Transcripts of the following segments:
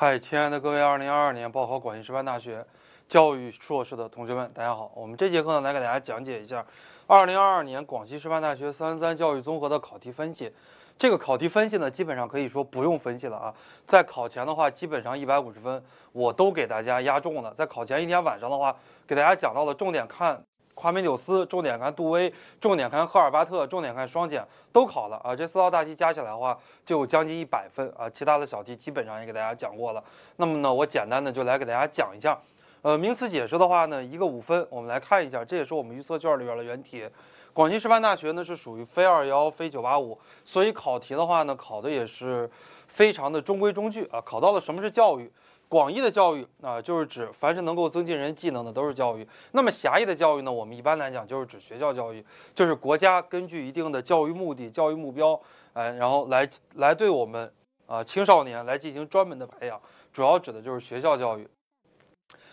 嗨，亲爱的各位，二零二二年报考广西师范大学教育硕士的同学们，大家好。我们这节课呢，来给大家讲解一下二零二二年广西师范大学三三教育综合的考题分析。这个考题分析呢，基本上可以说不用分析了啊。在考前的话，基本上一百五十分我都给大家压中了。在考前一天晚上的话，给大家讲到了重点看夸美纽斯，重点看杜威，重点看赫尔巴特，重点看双减，都考了啊。这四道大题加起来的话，就有将近一百分啊。其他的小题基本上也给大家讲过了。那么呢，我简单的就来给大家讲一下。呃，名词解释的话呢，一个五分，我们来看一下，这也是我们预测卷里边的原题。广西师范大学呢是属于非二幺、非九八五，所以考题的话呢，考的也是非常的中规中矩啊。考到了什么是教育？广义的教育啊，就是指凡是能够增进人技能的都是教育。那么狭义的教育呢，我们一般来讲就是指学校教育，就是国家根据一定的教育目的、教育目标，哎，然后来来对我们啊青少年来进行专门的培养，主要指的就是学校教育。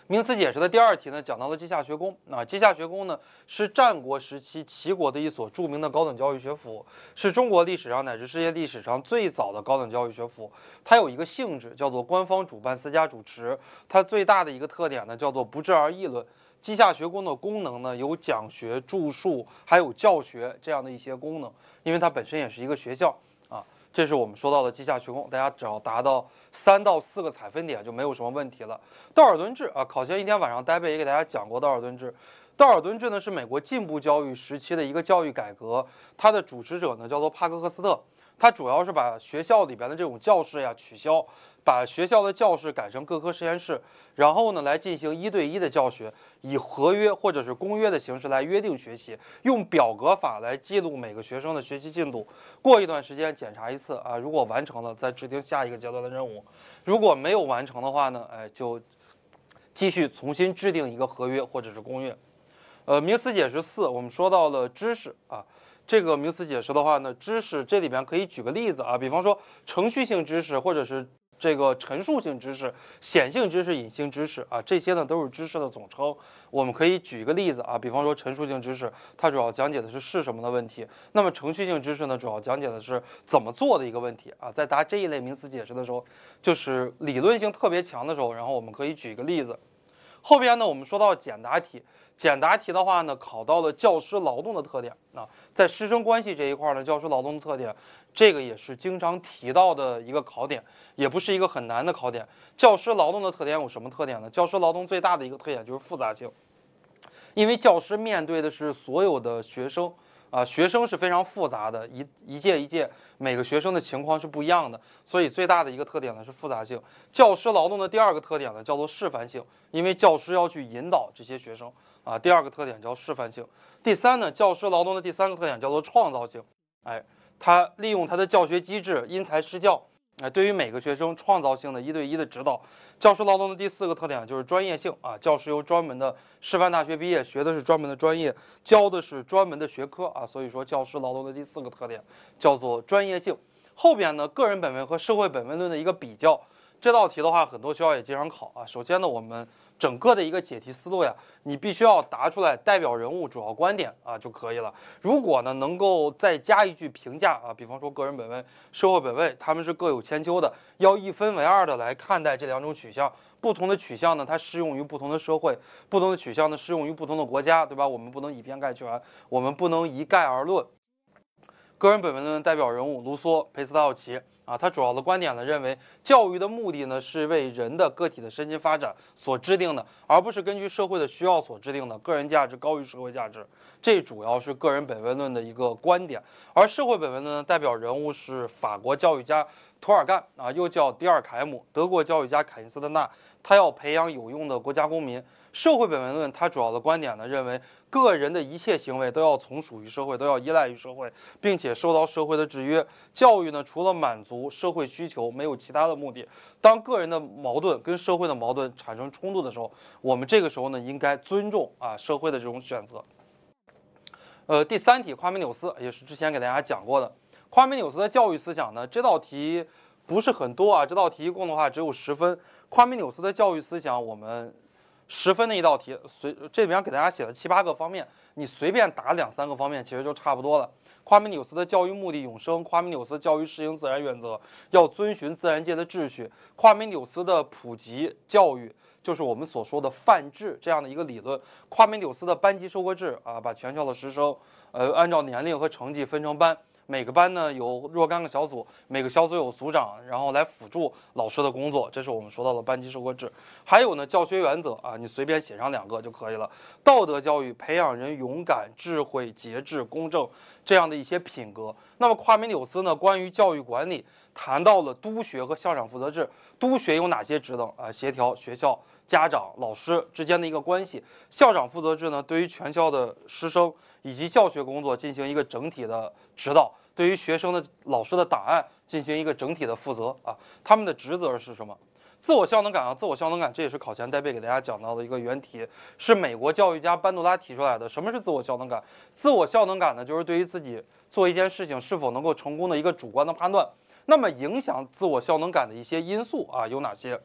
名词解释的第二题呢，讲到了稷下学宫。那稷下学宫呢，是战国时期齐国的一所著名的高等教育学府，是中国历史上乃至世界历史上最早的高等教育学府。它有一个性质叫做官方主办、私家主持。它最大的一个特点呢，叫做不治而议论。稷下学宫的功能呢，有讲学、著述，还有教学这样的一些功能，因为它本身也是一个学校。这是我们说到的稷下学宫，大家只要达到三到四个采分点就没有什么问题了。道尔顿制啊，考前一天晚上戴贝也给大家讲过道尔顿制。道尔顿制呢是美国进步教育时期的一个教育改革，它的主持者呢叫做帕克赫斯特，它主要是把学校里边的这种教室呀取消。把学校的教室改成各科实验室，然后呢，来进行一对一的教学，以合约或者是公约的形式来约定学习，用表格法来记录每个学生的学习进度，过一段时间检查一次啊，如果完成了，再制定下一个阶段的任务，如果没有完成的话呢，哎，就继续重新制定一个合约或者是公约。呃，名词解释四，我们说到了知识啊，这个名词解释的话呢，知识这里边可以举个例子啊，比方说程序性知识或者是。这个陈述性知识、显性知识、隐性知识啊，这些呢都是知识的总称。我们可以举一个例子啊，比方说陈述性知识，它主要讲解的是是什么的问题；那么程序性知识呢，主要讲解的是怎么做的一个问题啊。在答这一类名词解释的时候，就是理论性特别强的时候，然后我们可以举一个例子。后边呢，我们说到简答题，简答题的话呢，考到了教师劳动的特点啊，在师生关系这一块呢，教师劳动的特点，这个也是经常提到的一个考点，也不是一个很难的考点。教师劳动的特点有什么特点呢？教师劳动最大的一个特点就是复杂性，因为教师面对的是所有的学生。啊，学生是非常复杂的，一一届一届，每个学生的情况是不一样的，所以最大的一个特点呢是复杂性。教师劳动的第二个特点呢叫做示范性，因为教师要去引导这些学生啊，第二个特点叫示范性。第三呢，教师劳动的第三个特点叫做创造性，哎，他利用他的教学机制，因材施教。啊，对于每个学生创造性的一对一的指导，教师劳动的第四个特点就是专业性啊。教师由专门的师范大学毕业，学的是专门的专业，教的是专门的学科啊。所以说，教师劳动的第四个特点叫做专业性。后边呢，个人本位和社会本位论的一个比较，这道题的话，很多学校也经常考啊。首先呢，我们。整个的一个解题思路呀，你必须要答出来代表人物主要观点啊就可以了。如果呢能够再加一句评价啊，比方说个人本位、社会本位，他们是各有千秋的，要一分为二的来看待这两种取向。不同的取向呢，它适用于不同的社会；不同的取向呢，适用于不同的国家，对吧？我们不能以偏概全，我们不能一概而论。个人本位论代表人物卢梭、裴斯特奥奇。啊，他主要的观点呢，认为教育的目的呢是为人的个体的身心发展所制定的，而不是根据社会的需要所制定的。个人价值高于社会价值，这主要是个人本位论的一个观点。而社会本位论的代表人物是法国教育家图尔干啊，又叫迪尔凯姆；德国教育家凯因斯特纳，他要培养有用的国家公民。社会本位论，它主要的观点呢，认为个人的一切行为都要从属于社会，都要依赖于社会，并且受到社会的制约。教育呢，除了满足社会需求，没有其他的目的。当个人的矛盾跟社会的矛盾产生冲突的时候，我们这个时候呢，应该尊重啊社会的这种选择。呃，第三题，夸美纽斯也是之前给大家讲过的。夸美纽斯的教育思想呢，这道题不是很多啊，这道题一共的话只有十分。夸美纽斯的教育思想，我们。十分的一道题，随这里边给大家写了七八个方面，你随便答两三个方面，其实就差不多了。夸美纽斯的教育目的永生，夸美纽斯教育实行自然原则，要遵循自然界的秩序。夸美纽斯的普及教育就是我们所说的泛制这样的一个理论。夸美纽斯的班级授课制啊，把全校的师生，呃，按照年龄和成绩分成班。每个班呢有若干个小组，每个小组有组长，然后来辅助老师的工作。这是我们说到的班级授课制。还有呢，教学原则啊，你随便写上两个就可以了。道德教育培养人勇敢、智慧、节制、公正这样的一些品格。那么夸美纽斯呢，关于教育管理谈到了督学和校长负责制。督学有哪些职能啊？协调学校、家长、老师之间的一个关系。校长负责制呢，对于全校的师生以及教学工作进行一个整体的指导。对于学生的老师的档案进行一个整体的负责啊，他们的职责是什么？自我效能感啊，自我效能感，这也是考前带背给大家讲到的一个原题，是美国教育家班杜拉提出来的。什么是自我效能感？自我效能感呢，就是对于自己做一件事情是否能够成功的一个主观的判断。那么影响自我效能感的一些因素啊有哪些？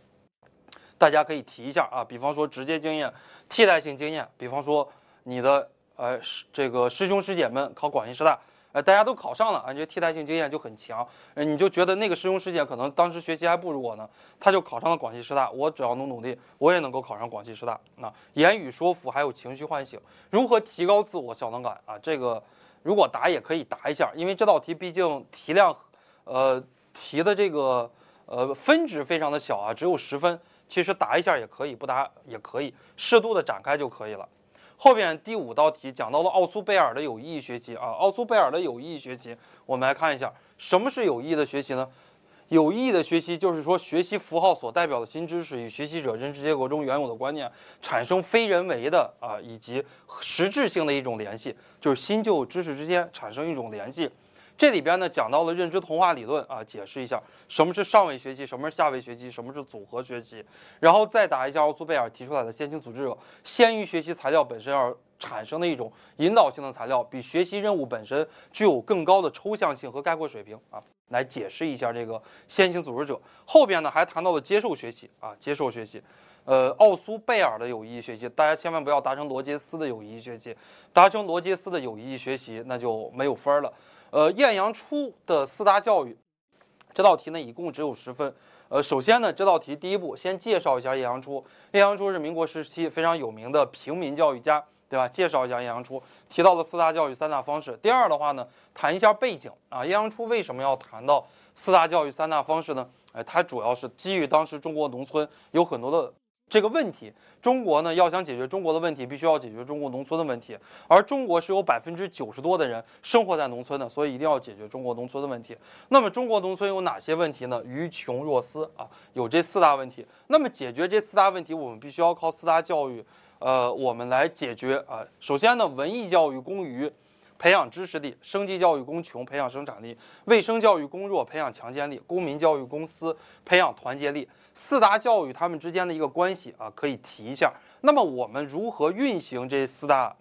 大家可以提一下啊，比方说直接经验、替代性经验，比方说你的呃师这个师兄师姐们考广西师大。呃，大家都考上了，啊，这替代性经验就很强，呃，你就觉得那个师兄师姐可能当时学习还不如我呢，他就考上了广西师大，我只要努努力，我也能够考上广西师大。那言语说服还有情绪唤醒，如何提高自我效能感啊？这个如果答也可以答一下，因为这道题毕竟题量，呃，题的这个呃分值非常的小啊，只有十分，其实答一下也可以，不答也可以，适度的展开就可以了。后边第五道题讲到了奥苏贝尔的有意义学习啊，奥苏贝尔的有意义学习，我们来看一下什么是有意义的学习呢？有意义的学习就是说，学习符号所代表的新知识与学习者认知结构中原有的观念产生非人为的啊以及实质性的一种联系，就是新旧知识之间产生一种联系。这里边呢讲到了认知同化理论啊，解释一下什么是上位学习，什么是下位学习，什么是组合学习，然后再答一下奥苏贝尔提出来的先行组织者先于学习材料本身而产生的一种引导性的材料，比学习任务本身具有更高的抽象性和概括水平啊，来解释一下这个先行组织者。后边呢还谈到了接受学习啊，接受学习，呃，奥苏贝尔的有意义学习，大家千万不要达成罗杰斯的有意义学习，达成罗杰斯的有意义学习那就没有分儿了。呃，晏阳初的四大教育，这道题呢一共只有十分。呃，首先呢，这道题第一步先介绍一下晏阳初。晏阳初是民国时期非常有名的平民教育家，对吧？介绍一下晏阳初，提到了四大教育三大方式。第二的话呢，谈一下背景啊，晏阳初为什么要谈到四大教育三大方式呢？哎，它主要是基于当时中国农村有很多的。这个问题，中国呢要想解决中国的问题，必须要解决中国农村的问题。而中国是有百分之九十多的人生活在农村的，所以一定要解决中国农村的问题。那么中国农村有哪些问题呢？于穷若斯啊，有这四大问题。那么解决这四大问题，我们必须要靠四大教育，呃，我们来解决啊。首先呢，文艺教育工于。培养知识力，生计教育工穷，培养生产力；卫生教育工弱，培养强健力；公民教育公私，培养团结力。四大教育它们之间的一个关系啊，可以提一下。那么我们如何运行这四大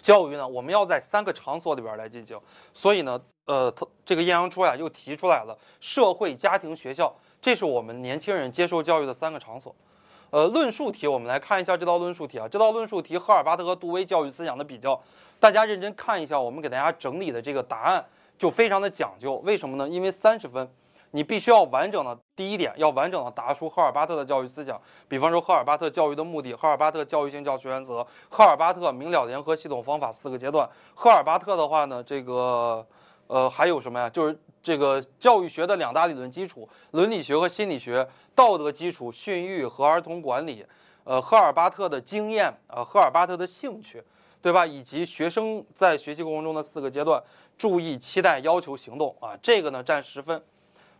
教育呢？我们要在三个场所里边来进行。所以呢，呃，他这个晏阳初呀又提出来了社会、家庭、学校，这是我们年轻人接受教育的三个场所。呃，论述题我们来看一下这道论述题啊，这道论述题赫尔巴特和杜威教育思想的比较。大家认真看一下，我们给大家整理的这个答案就非常的讲究。为什么呢？因为三十分，你必须要完整的，第一点要完整的答出赫尔巴特的教育思想。比方说赫尔巴特教育的目的，赫尔巴特教育性教学原则，赫尔巴特明了联合系统方法四个阶段。赫尔巴特的话呢，这个呃还有什么呀？就是这个教育学的两大理论基础：伦理学和心理学，道德基础、训育和儿童管理。呃，赫尔巴特的经验，呃，赫尔巴特的兴趣。对吧？以及学生在学习过程中的四个阶段，注意、期待、要求、行动啊，这个呢占十分，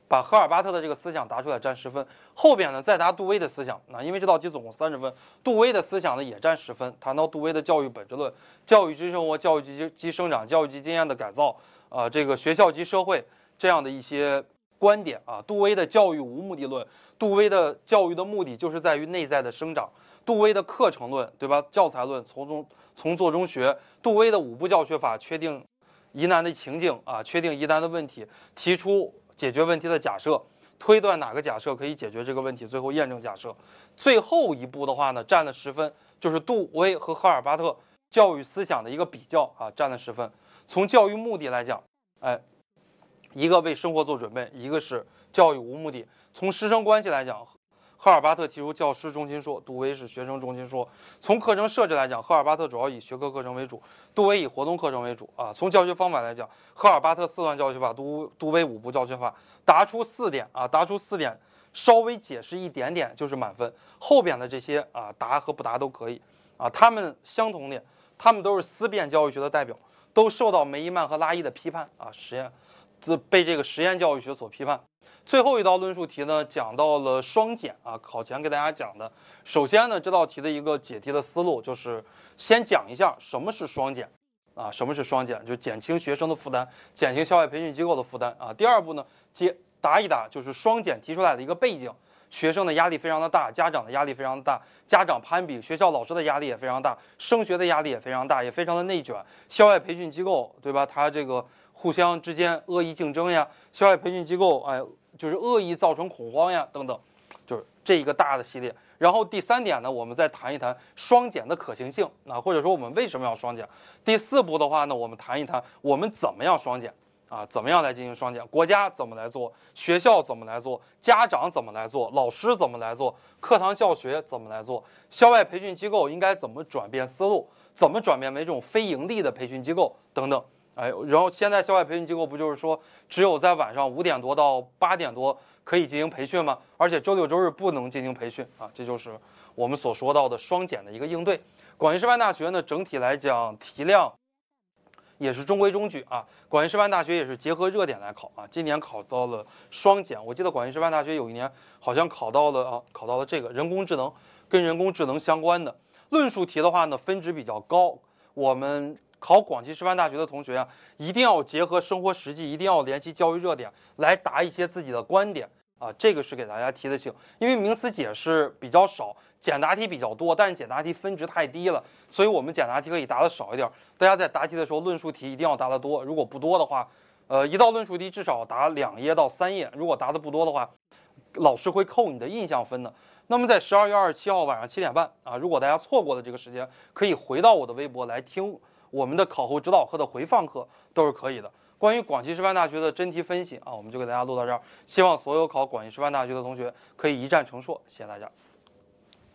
把赫尔巴特的这个思想答出来占十分。后边呢再答杜威的思想，那因为这道题总共三十分，杜威的思想呢也占十分。谈到杜威的教育本质论、教育之生活、教育及及生长、教育及经验的改造啊，这个学校及社会这样的一些观点啊，杜威的教育无目的论，杜威的教育的目的就是在于内在的生长。杜威的课程论，对吧？教材论，从中从做中学。杜威的五步教学法，确定疑难的情境啊，确定疑难的问题，提出解决问题的假设。推断哪个假设可以解决这个问题，最后验证假设。最后一步的话呢，占了十分，就是杜威和赫尔巴特教育思想的一个比较啊，占了十分。从教育目的来讲，哎，一个为生活做准备，一个是教育无目的。从师生关系来讲。赫尔巴特提出教师中心说，杜威是学生中心说。从课程设置来讲，赫尔巴特主要以学科课程为主，杜威以活动课程为主啊。从教学方法来讲，赫尔巴特四段教学法，杜杜威五步教学法，答出四点啊，答出四点，稍微解释一点点就是满分，后边的这些啊答和不答都可以啊。他们相同点，他们都是思辨教育学的代表，都受到梅伊曼和拉伊的批判啊，实验，被这个实验教育学所批判。最后一道论述题呢，讲到了双减啊，考前给大家讲的。首先呢，这道题的一个解题的思路就是先讲一下什么是双减啊，什么是双减，就减轻学生的负担，减轻校外培训机构的负担啊。第二步呢，接答一答就是双减提出来的一个背景，学生的压力非常的大，家长的压力非常大，家长攀比，学校老师的压力也非常大，升学的压力也非常大，也非常的内卷，校外培训机构对吧？它这个互相之间恶意竞争呀，校外培训机构哎。就是恶意造成恐慌呀，等等，就是这一个大的系列。然后第三点呢，我们再谈一谈双减的可行性啊，或者说我们为什么要双减。第四步的话呢，我们谈一谈我们怎么样双减啊，怎么样来进行双减？国家怎么来做？学校怎么来做？家长怎么来做？老师怎么来做？课堂教学怎么来做？校外培训机构应该怎么转变思路？怎么转变为这种非盈利的培训机构？等等。哎，然后现在校外培训机构不就是说，只有在晚上五点多到八点多可以进行培训吗？而且周六周日不能进行培训啊，这就是我们所说到的双减的一个应对。广西师范大学呢，整体来讲题量也是中规中矩啊。广西师范大学也是结合热点来考啊，今年考到了双减。我记得广西师范大学有一年好像考到了啊，考到了这个人工智能，跟人工智能相关的论述题的话呢，分值比较高。我们。考广西师范大学的同学啊，一定要结合生活实际，一定要联系教育热点来答一些自己的观点啊。这个是给大家提的醒，因为名词解释比较少，简答题比较多，但是简答题分值太低了，所以我们简答题可以答的少一点。大家在答题的时候，论述题一定要答得多。如果不多的话，呃，一道论述题至少答两页到三页。如果答的不多的话，老师会扣你的印象分的。那么在十二月二十七号晚上七点半啊，如果大家错过了这个时间，可以回到我的微博来听。我们的考后指导课的回放课都是可以的。关于广西师范大学的真题分析啊，我们就给大家录到这儿。希望所有考广西师范大学的同学可以一战成硕，谢谢大家。